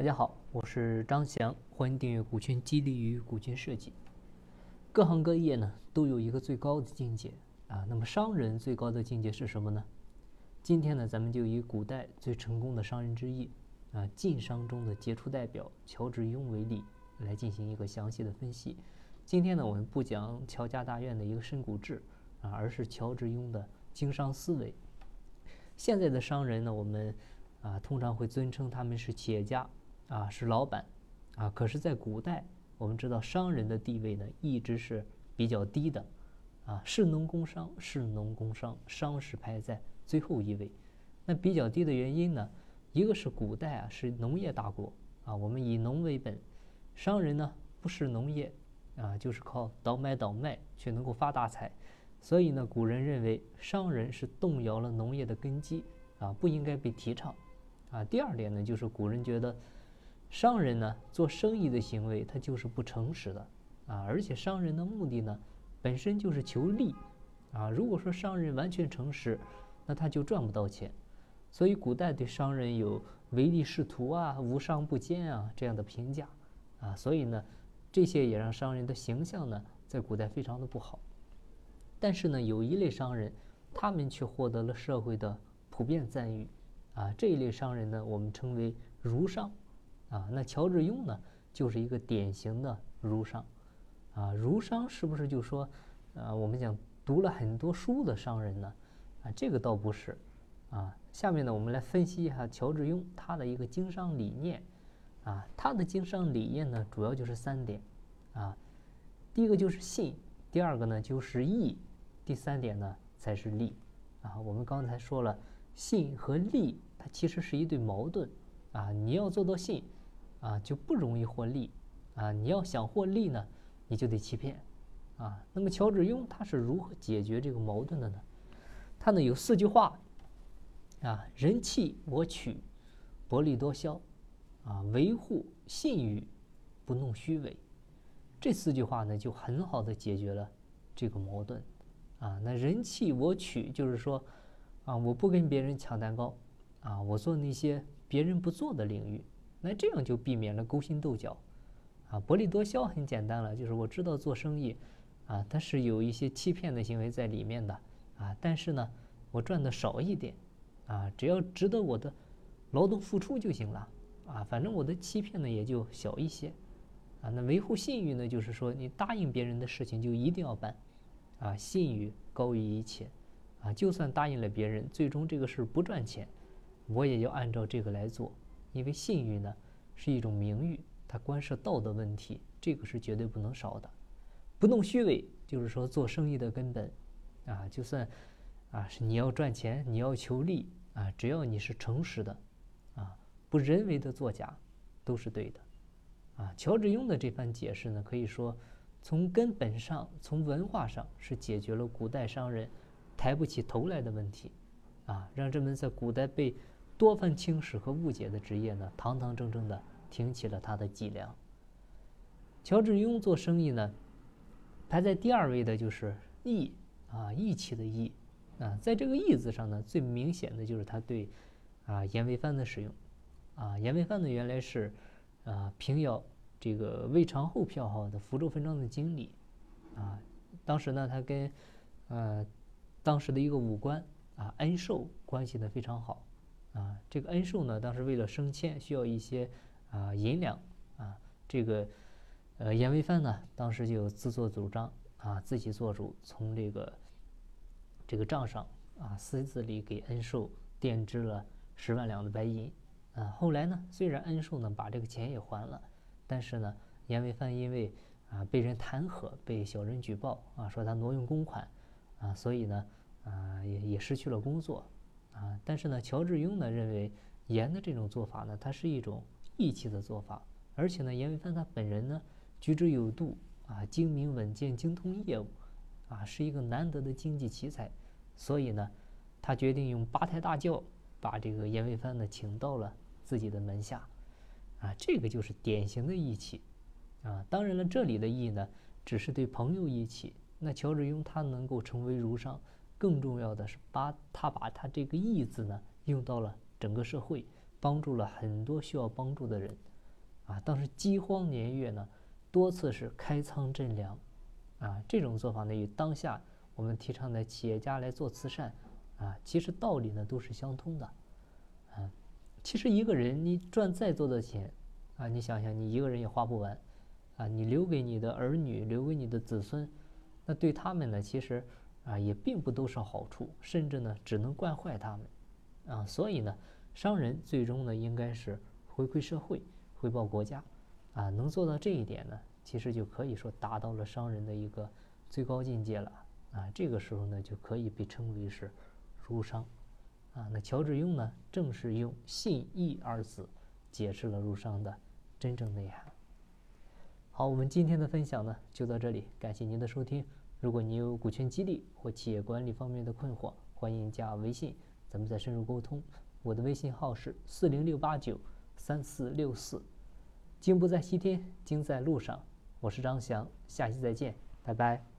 大家好，我是张翔，欢迎订阅《股权激励与股权设计》。各行各业呢都有一个最高的境界啊，那么商人最高的境界是什么呢？今天呢，咱们就以古代最成功的商人之一啊，晋商中的杰出代表乔致庸为例，来进行一个详细的分析。今天呢，我们不讲乔家大院的一个深谷志啊，而是乔致庸的经商思维。现在的商人呢，我们啊通常会尊称他们是企业家。啊，是老板，啊，可是，在古代，我们知道商人的地位呢，一直是比较低的，啊，士农工商，士农工商，商是排在最后一位。那比较低的原因呢，一个是古代啊是农业大国，啊，我们以农为本，商人呢不是农业，啊，就是靠倒买倒卖却能够发大财，所以呢，古人认为商人是动摇了农业的根基，啊，不应该被提倡，啊，第二点呢，就是古人觉得。商人呢，做生意的行为他就是不诚实的啊，而且商人的目的呢，本身就是求利啊。如果说商人完全诚实，那他就赚不到钱。所以古代对商人有唯利是图啊、无商不奸啊这样的评价啊。所以呢，这些也让商人的形象呢，在古代非常的不好。但是呢，有一类商人，他们却获得了社会的普遍赞誉啊。这一类商人呢，我们称为儒商。啊，那乔致庸呢，就是一个典型的儒商，啊，儒商是不是就说，啊，我们讲读了很多书的商人呢？啊，这个倒不是，啊，下面呢，我们来分析一下乔致庸他的一个经商理念，啊，他的经商理念呢，主要就是三点，啊，第一个就是信，第二个呢就是义，第三点呢才是利，啊，我们刚才说了，信和利它其实是一对矛盾，啊，你要做到信。啊，就不容易获利，啊，你要想获利呢，你就得欺骗，啊，那么乔致庸他是如何解决这个矛盾的呢？他呢有四句话，啊，人弃我取，薄利多销，啊，维护信誉，不弄虚伪，这四句话呢就很好的解决了这个矛盾，啊，那人弃我取就是说，啊，我不跟别人抢蛋糕，啊，我做那些别人不做的领域。那这样就避免了勾心斗角，啊，薄利多销很简单了，就是我知道做生意，啊，它是有一些欺骗的行为在里面的，啊，但是呢，我赚的少一点，啊，只要值得我的劳动付出就行了，啊，反正我的欺骗呢也就小一些，啊，那维护信誉呢，就是说你答应别人的事情就一定要办，啊，信誉高于一切，啊，就算答应了别人，最终这个事不赚钱，我也要按照这个来做。因为信誉呢是一种名誉，它关涉道德问题，这个是绝对不能少的。不弄虚伪，就是说做生意的根本啊。就算啊是你要赚钱，你要求利啊，只要你是诚实的啊，不人为的作假，都是对的啊。乔致庸的这番解释呢，可以说从根本上，从文化上是解决了古代商人抬不起头来的问题啊，让这门在古代被。多番轻视和误解的职业呢，堂堂正正的挺起了他的脊梁。乔致庸做生意呢，排在第二位的就是义啊，义气的义啊，在这个义字上呢，最明显的就是他对啊严维藩的使用啊，严维藩呢原来是啊平遥这个魏长后票号的福州分庄的经理啊，当时呢他跟呃当时的一个武官啊恩寿关系呢非常好。啊，这个恩寿呢，当时为了升迁需要一些啊银两啊，这个呃严维藩呢，当时就自作主张啊，自己做主，从这个这个账上啊私自里给恩寿垫支了十万两的白银啊。后来呢，虽然恩寿呢把这个钱也还了，但是呢，严维藩因为啊被人弹劾，被小人举报啊，说他挪用公款啊，所以呢啊也也失去了工作。啊，但是呢，乔致庸呢认为严的这种做法呢，它是一种义气的做法，而且呢，严维藩他本人呢举止有度啊，精明稳健，精通业务，啊，是一个难得的经济奇才，所以呢，他决定用八抬大轿把这个严维藩呢请到了自己的门下，啊，这个就是典型的义气，啊，当然了，这里的义呢只是对朋友义气，那乔致庸他能够成为儒商。更重要的是，把他把他这个义字呢用到了整个社会，帮助了很多需要帮助的人，啊，当时饥荒年月呢，多次是开仓赈粮，啊，这种做法呢与当下我们提倡的企业家来做慈善，啊，其实道理呢都是相通的，啊，其实一个人你赚再多的钱，啊，你想想你一个人也花不完，啊，你留给你的儿女，留给你的子孙，那对他们呢，其实啊也并不都是好处，甚至呢只能惯坏他们，啊，所以呢，商人最终呢应该是回馈社会。回报国家，啊，能做到这一点呢，其实就可以说达到了商人的一个最高境界了，啊，这个时候呢，就可以被称为是儒商，啊，那乔致庸呢，正是用信义二字解释了儒商的真正内涵。好，我们今天的分享呢就到这里，感谢您的收听。如果你有股权激励或企业管理方面的困惑，欢迎加微信，咱们再深入沟通。我的微信号是四零六八九。三四六四，经不在西天，经在路上。我是张翔，下期再见，拜拜。